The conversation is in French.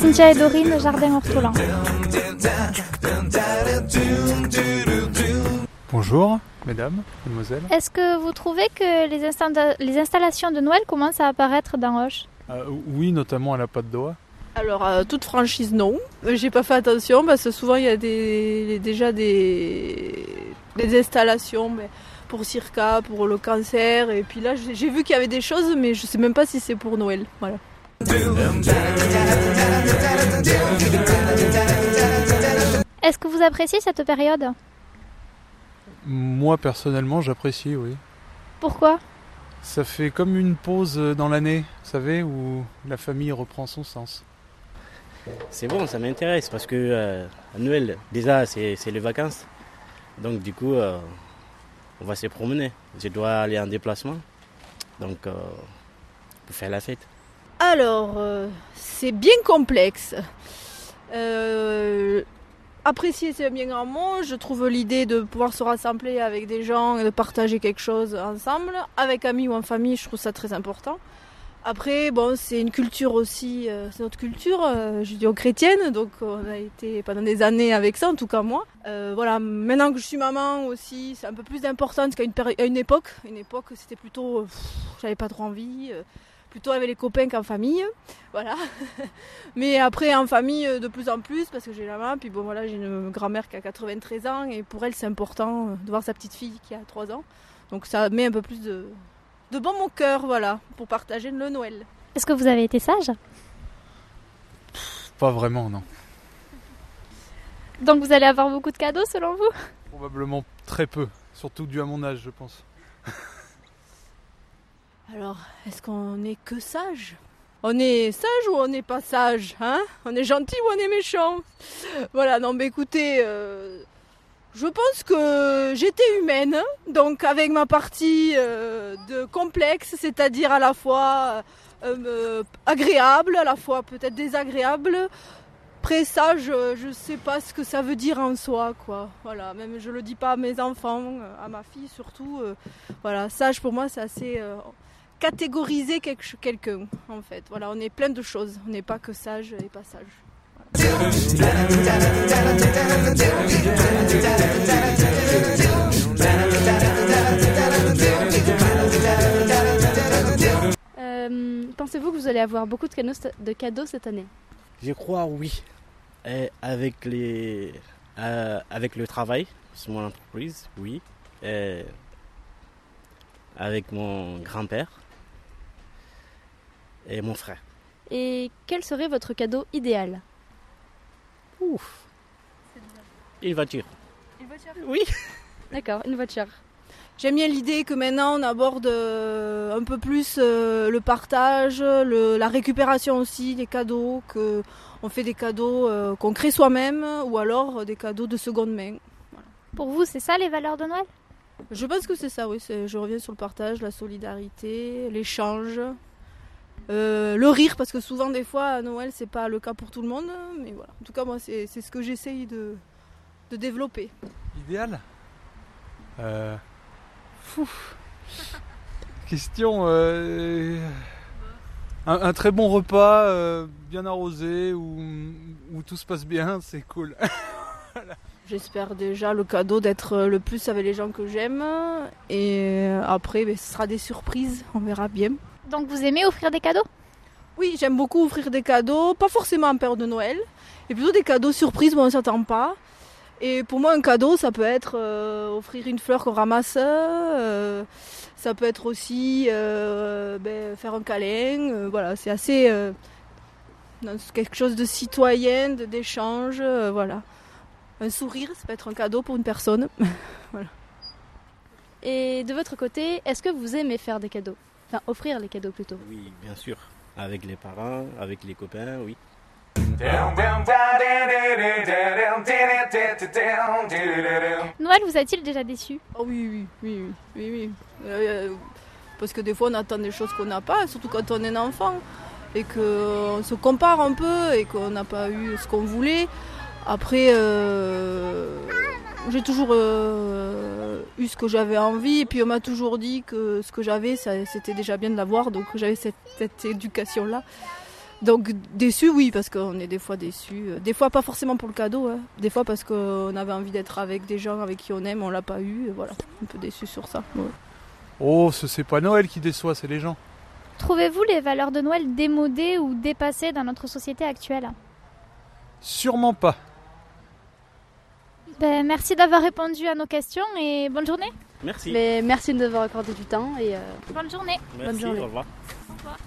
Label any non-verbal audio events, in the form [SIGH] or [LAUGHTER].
Cynthia et Dorine, Jardin Ortolan. Bonjour, mesdames, mademoiselles. Est-ce que vous trouvez que les, insta- les installations de Noël commencent à apparaître dans Hoche Euh, oui, notamment à la patte d'oie. Alors, euh, toute franchise, non. J'ai pas fait attention parce que souvent il y a des, déjà des, des installations mais pour Circa, pour le cancer. Et puis là, j'ai vu qu'il y avait des choses, mais je sais même pas si c'est pour Noël. Voilà. Est-ce que vous appréciez cette période? Moi, personnellement, j'apprécie, oui. Pourquoi? Ça fait comme une pause dans l'année, vous savez, où la famille reprend son sens. C'est bon, ça m'intéresse parce que euh, à Noël, déjà, c'est c'est les vacances. Donc, du coup, euh, on va se promener. Je dois aller en déplacement. Donc, euh, pour faire la fête. Alors, euh, c'est bien complexe. Euh, apprécier, c'est bien grand mot. Je trouve l'idée de pouvoir se rassembler avec des gens et de partager quelque chose ensemble, avec amis ou en famille, je trouve ça très important. Après, bon, c'est une culture aussi, euh, c'est notre culture euh, judéo-chrétienne, donc on a été pendant des années avec ça, en tout cas moi. Euh, voilà, maintenant que je suis maman aussi, c'est un peu plus important qu'à une, époque. Une époque, c'était plutôt, euh, j'avais pas trop envie, plutôt avec les copains qu'en famille, voilà. [LAUGHS] Mais après, en famille, de plus en plus, parce que j'ai la main, puis bon, voilà, j'ai une grand-mère qui a 93 ans, et pour elle, c'est important de voir sa petite fille qui a 3 ans. Donc ça met un peu plus de, de bon au cœur, voilà, pour partager le Noël. Est-ce que vous avez été sage? Pas vraiment, non. Donc vous allez avoir beaucoup de cadeaux selon vous? Probablement très peu, surtout dû à mon âge, je pense. [LAUGHS] Alors, est-ce qu'on est que sage? On est sage ou on n'est pas sage hein? On est gentil ou on est méchant? Voilà, non mais écoutez, euh, je pense que j'étais humaine, donc avec ma partie euh, de complexe, c'est-à-dire à la fois euh, euh, agréable, à la fois peut-être désagréable. Après ça, je, je sais pas ce que ça veut dire en soi, quoi. Voilà, même je le dis pas à mes enfants, à ma fille surtout. voilà, sage pour moi, c'est assez catégoriser quelqu'un, en fait. Voilà, on est plein de choses. On n'est pas que sage et pas sage. Avoir beaucoup de cadeaux, de cadeaux cette année Je crois oui. Et avec, les, euh, avec le travail sur mon entreprise, oui. Et avec mon grand-père et mon frère. Et quel serait votre cadeau idéal? Ouf. Une voiture? Oui. D'accord, une voiture. J'aime bien l'idée que maintenant on aborde euh, un peu plus euh, le partage, le- la récupération aussi des cadeaux, que on fait des cadeaux euh, qu'on crée soi-même ou alors des cadeaux de seconde main. Pour vous, c'est ça les valeurs de Noël? Je pense que c'est ça, oui. Je reviens sur le partage, la solidarité, l'échange, euh, le rire, parce que souvent, des fois, à Noël, c'est pas le cas pour tout le monde. Mais voilà. En tout cas, moi, c'est c'est ce que j'essaye de, de développer. Idéal? Euh... fou. Question. euh, Un, un très bon repas, euh, bien arrosé, où, où tout se passe bien, c'est cool. [LAUGHS] J'espère déjà le cadeau d'être le plus avec les gens que j'aime. Et après, ben, ce sera des surprises, on verra bien. Donc vous aimez offrir des cadeaux? Oui, j'aime beaucoup offrir des cadeaux, pas forcément en période de Noël, et plutôt des cadeaux surprises où on ne s'attend pas. Et pour moi, un cadeau, ça peut être euh, offrir une fleur qu'on ramasse, euh, ça peut être aussi euh, ben, faire un câlin. euh, voilà, c'est assez euh, quelque chose de citoyen, de- d'échange. euh, voilà. Un sourire, ça peut être un cadeau pour une personne. [LAUGHS] Et de votre côté, est-ce que vous aimez faire des cadeaux? Enfin, offrir les cadeaux plutôt. Oui, bien sûr. Avec les parents, avec les copains, oui. Noël vous a-t-il déjà déçu? Ah oui, oui, oui, oui, oui. oui. Euh, parce que des fois, on attend des choses qu'on n'a pas, surtout quand on est enfant, et qu'on se compare un peu, et qu'on n'a pas eu ce qu'on voulait. Après, euh, j'ai toujours euh, eu ce que j'avais envie. Et puis on m'a toujours dit que ce que j'avais, c'était déjà bien de l'avoir. Donc j'avais cette éducation-là. Donc déçu, oui, parce qu'on est des fois déçu. Des fois pas forcément pour le cadeau, hein. des fois parce qu'on avait envie d'être avec des gens avec qui on aime, on l'a pas eu. Et voilà, un peu déçu sur ça. Oh, ce c'est pas Noël qui déçoit, c'est les gens. Trouvez-vous les valeurs de Noël démodées ou dépassées dans notre société actuelle? Sûrement pas. Ben, merci d'avoir répondu à nos questions et bonne journée. Merci. Mais merci de nous avoir accordé du temps et euh, bonne journée. Bonne journée. Au revoir. Au revoir.